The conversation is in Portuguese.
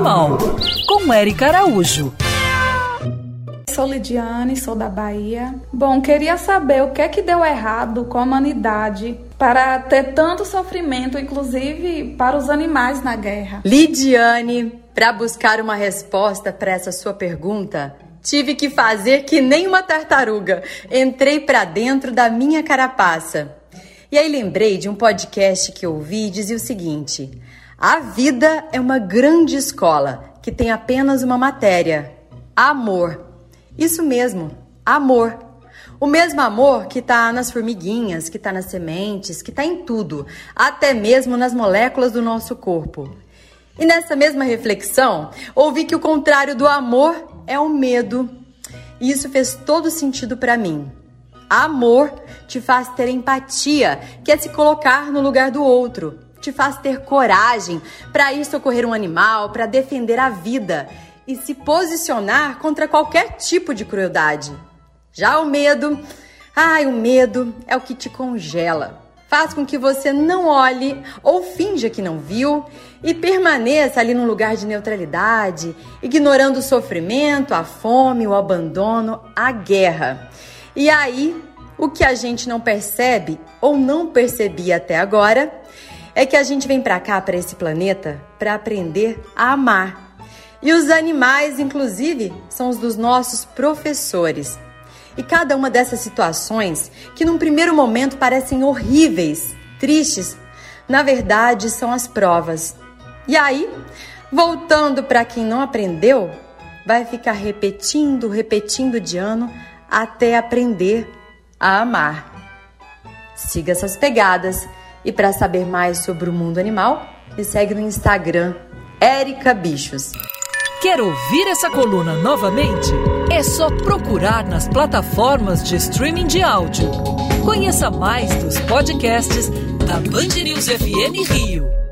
Animal, com Érica Araújo. Sou Lidiane, sou da Bahia. Bom, queria saber o que é que deu errado com a humanidade para ter tanto sofrimento, inclusive para os animais na guerra. Lidiane, para buscar uma resposta para essa sua pergunta, tive que fazer que nem uma tartaruga. Entrei para dentro da minha carapaça. E aí lembrei de um podcast que ouvi e dizia o seguinte: a vida é uma grande escola que tem apenas uma matéria: amor. Isso mesmo, amor. O mesmo amor que está nas formiguinhas, que está nas sementes, que está em tudo, até mesmo nas moléculas do nosso corpo. E nessa mesma reflexão, ouvi que o contrário do amor é o medo. E isso fez todo sentido para mim. Amor te faz ter empatia, que é se colocar no lugar do outro. Te faz ter coragem para ir socorrer um animal, para defender a vida e se posicionar contra qualquer tipo de crueldade. Já o medo, ai, o medo é o que te congela. Faz com que você não olhe ou finja que não viu e permaneça ali num lugar de neutralidade, ignorando o sofrimento, a fome, o abandono, a guerra. E aí, o que a gente não percebe ou não percebia até agora é que a gente vem para cá, para esse planeta, para aprender a amar e os animais, inclusive, são os dos nossos professores. E cada uma dessas situações, que num primeiro momento parecem horríveis, tristes, na verdade são as provas. E aí, voltando para quem não aprendeu, vai ficar repetindo, repetindo de ano até aprender a amar. Siga essas pegadas e para saber mais sobre o mundo animal, me segue no Instagram, Erica Bichos. Quer ouvir essa coluna novamente? É só procurar nas plataformas de streaming de áudio. Conheça mais dos podcasts da Band News FM Rio.